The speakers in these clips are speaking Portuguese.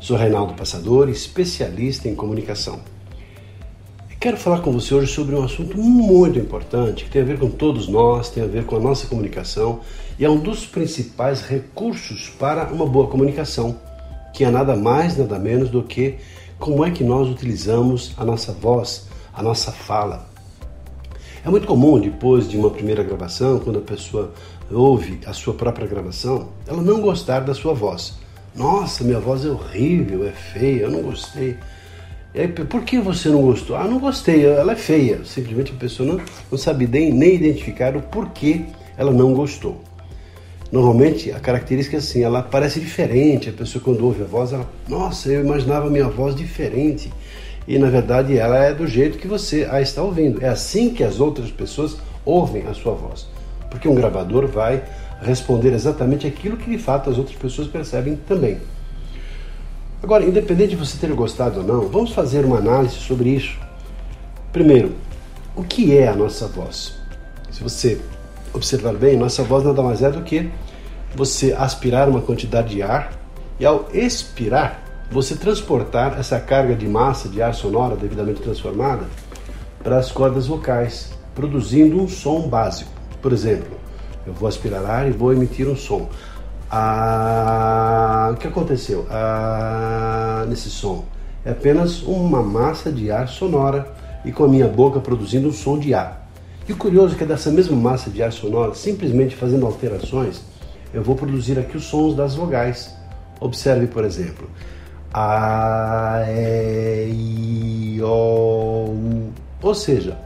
Sou Reinaldo Passador, especialista em comunicação. Quero falar com você hoje sobre um assunto muito importante que tem a ver com todos nós, tem a ver com a nossa comunicação e é um dos principais recursos para uma boa comunicação, que é nada mais, nada menos do que como é que nós utilizamos a nossa voz, a nossa fala. É muito comum, depois de uma primeira gravação, quando a pessoa ouve a sua própria gravação, ela não gostar da sua voz nossa, minha voz é horrível, é feia, eu não gostei. E aí, por que você não gostou? Ah, não gostei, ela é feia. Simplesmente a pessoa não, não sabe nem, nem identificar o porquê ela não gostou. Normalmente a característica é assim, ela parece diferente. A pessoa quando ouve a voz, ela, nossa, eu imaginava minha voz diferente. E na verdade ela é do jeito que você a está ouvindo. É assim que as outras pessoas ouvem a sua voz. Porque um gravador vai responder exatamente aquilo que de fato as outras pessoas percebem também. Agora, independente de você ter gostado ou não, vamos fazer uma análise sobre isso. Primeiro, o que é a nossa voz? Se você observar bem, nossa voz nada mais é do que você aspirar uma quantidade de ar e ao expirar, você transportar essa carga de massa de ar sonora devidamente transformada para as cordas vocais, produzindo um som básico. Por exemplo, eu vou aspirar ar e vou emitir um som. Ah, o que aconteceu ah, nesse som? É apenas uma massa de ar sonora e com a minha boca produzindo um som de ar. E o curioso é que dessa mesma massa de ar sonora, simplesmente fazendo alterações, eu vou produzir aqui os sons das vogais. Observe, por exemplo, a, e, o. Ou seja,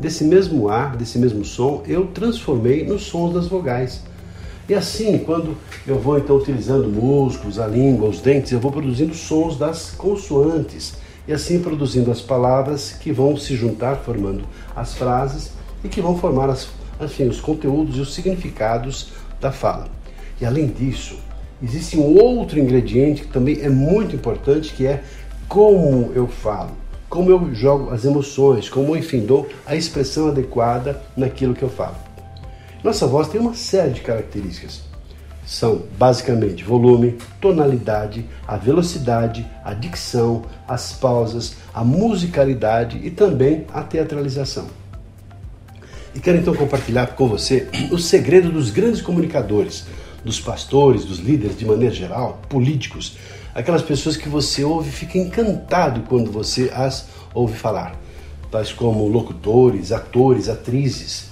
desse mesmo ar, desse mesmo som, eu transformei nos sons das vogais. E assim, quando eu vou então utilizando músculos, a língua, os dentes, eu vou produzindo sons das consoantes e assim produzindo as palavras que vão se juntar formando as frases e que vão formar as, enfim, os conteúdos e os significados da fala. E além disso, existe um outro ingrediente que também é muito importante, que é como eu falo como eu jogo as emoções, como enfim dou a expressão adequada naquilo que eu falo. Nossa voz tem uma série de características. São basicamente volume, tonalidade, a velocidade, a dicção, as pausas, a musicalidade e também a teatralização. E quero então compartilhar com você o segredo dos grandes comunicadores, dos pastores, dos líderes de maneira geral, políticos, aquelas pessoas que você ouve e fica encantado quando você as ouve falar, tais como locutores, atores, atrizes.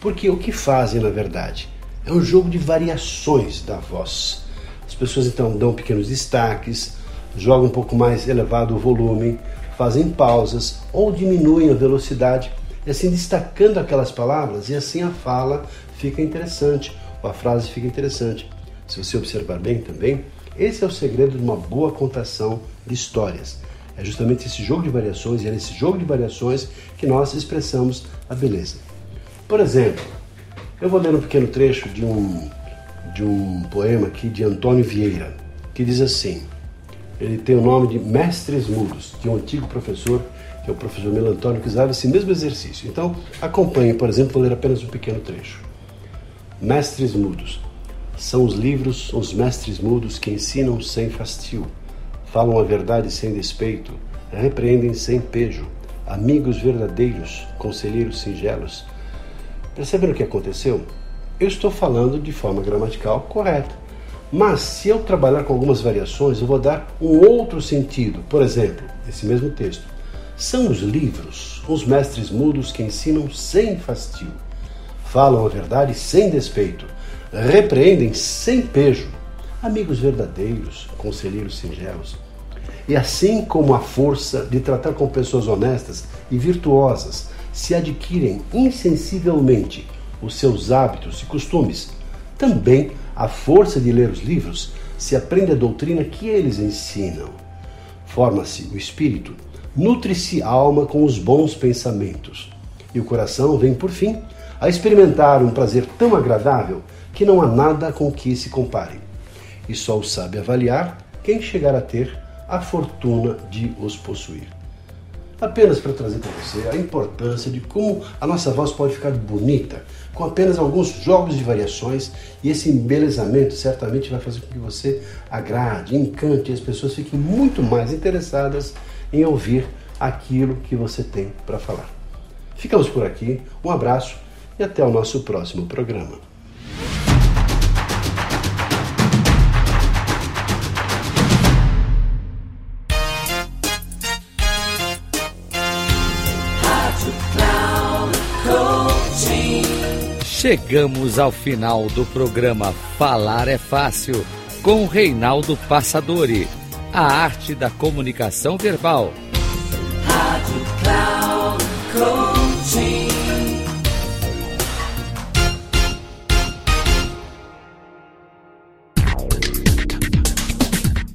Porque o que fazem na verdade é um jogo de variações da voz. As pessoas então dão pequenos destaques, jogam um pouco mais elevado o volume, fazem pausas ou diminuem a velocidade, e assim destacando aquelas palavras, e assim a fala fica interessante, ou a frase fica interessante. Se você observar bem também, esse é o segredo de uma boa contação de histórias. É justamente esse jogo de variações e é nesse jogo de variações que nós expressamos a beleza. Por exemplo, eu vou ler um pequeno trecho de um, de um poema aqui de Antônio Vieira, que diz assim: ele tem o nome de Mestres Mudos, de um antigo professor, que é o professor Melantônio, que usava esse mesmo exercício. Então, acompanhe, por exemplo, vou ler apenas um pequeno trecho. Mestres Mudos. São os livros, os mestres mudos que ensinam sem fastio, falam a verdade sem despeito, repreendem sem pejo, amigos verdadeiros, conselheiros singelos. Perceberam o que aconteceu? Eu estou falando de forma gramatical correta. Mas se eu trabalhar com algumas variações, eu vou dar um outro sentido. Por exemplo, esse mesmo texto. São os livros, os mestres mudos que ensinam sem fastio, falam a verdade sem despeito, repreendem sem pejo, amigos verdadeiros, conselheiros singelos. E assim como a força de tratar com pessoas honestas e virtuosas se adquirem insensivelmente os seus hábitos e costumes, também a força de ler os livros se aprende a doutrina que eles ensinam. Forma-se o espírito, nutre-se a alma com os bons pensamentos. E o coração vem, por fim, a experimentar um prazer tão agradável que não há nada com que se compare. E só o sabe avaliar quem chegar a ter a fortuna de os possuir. Apenas para trazer para você a importância de como a nossa voz pode ficar bonita, com apenas alguns jogos de variações, e esse embelezamento certamente vai fazer com que você agrade, encante e as pessoas fiquem muito mais interessadas em ouvir aquilo que você tem para falar. Ficamos por aqui, um abraço e até o nosso próximo programa. Chegamos ao final do programa Falar é Fácil com Reinaldo Passadori, a arte da comunicação verbal.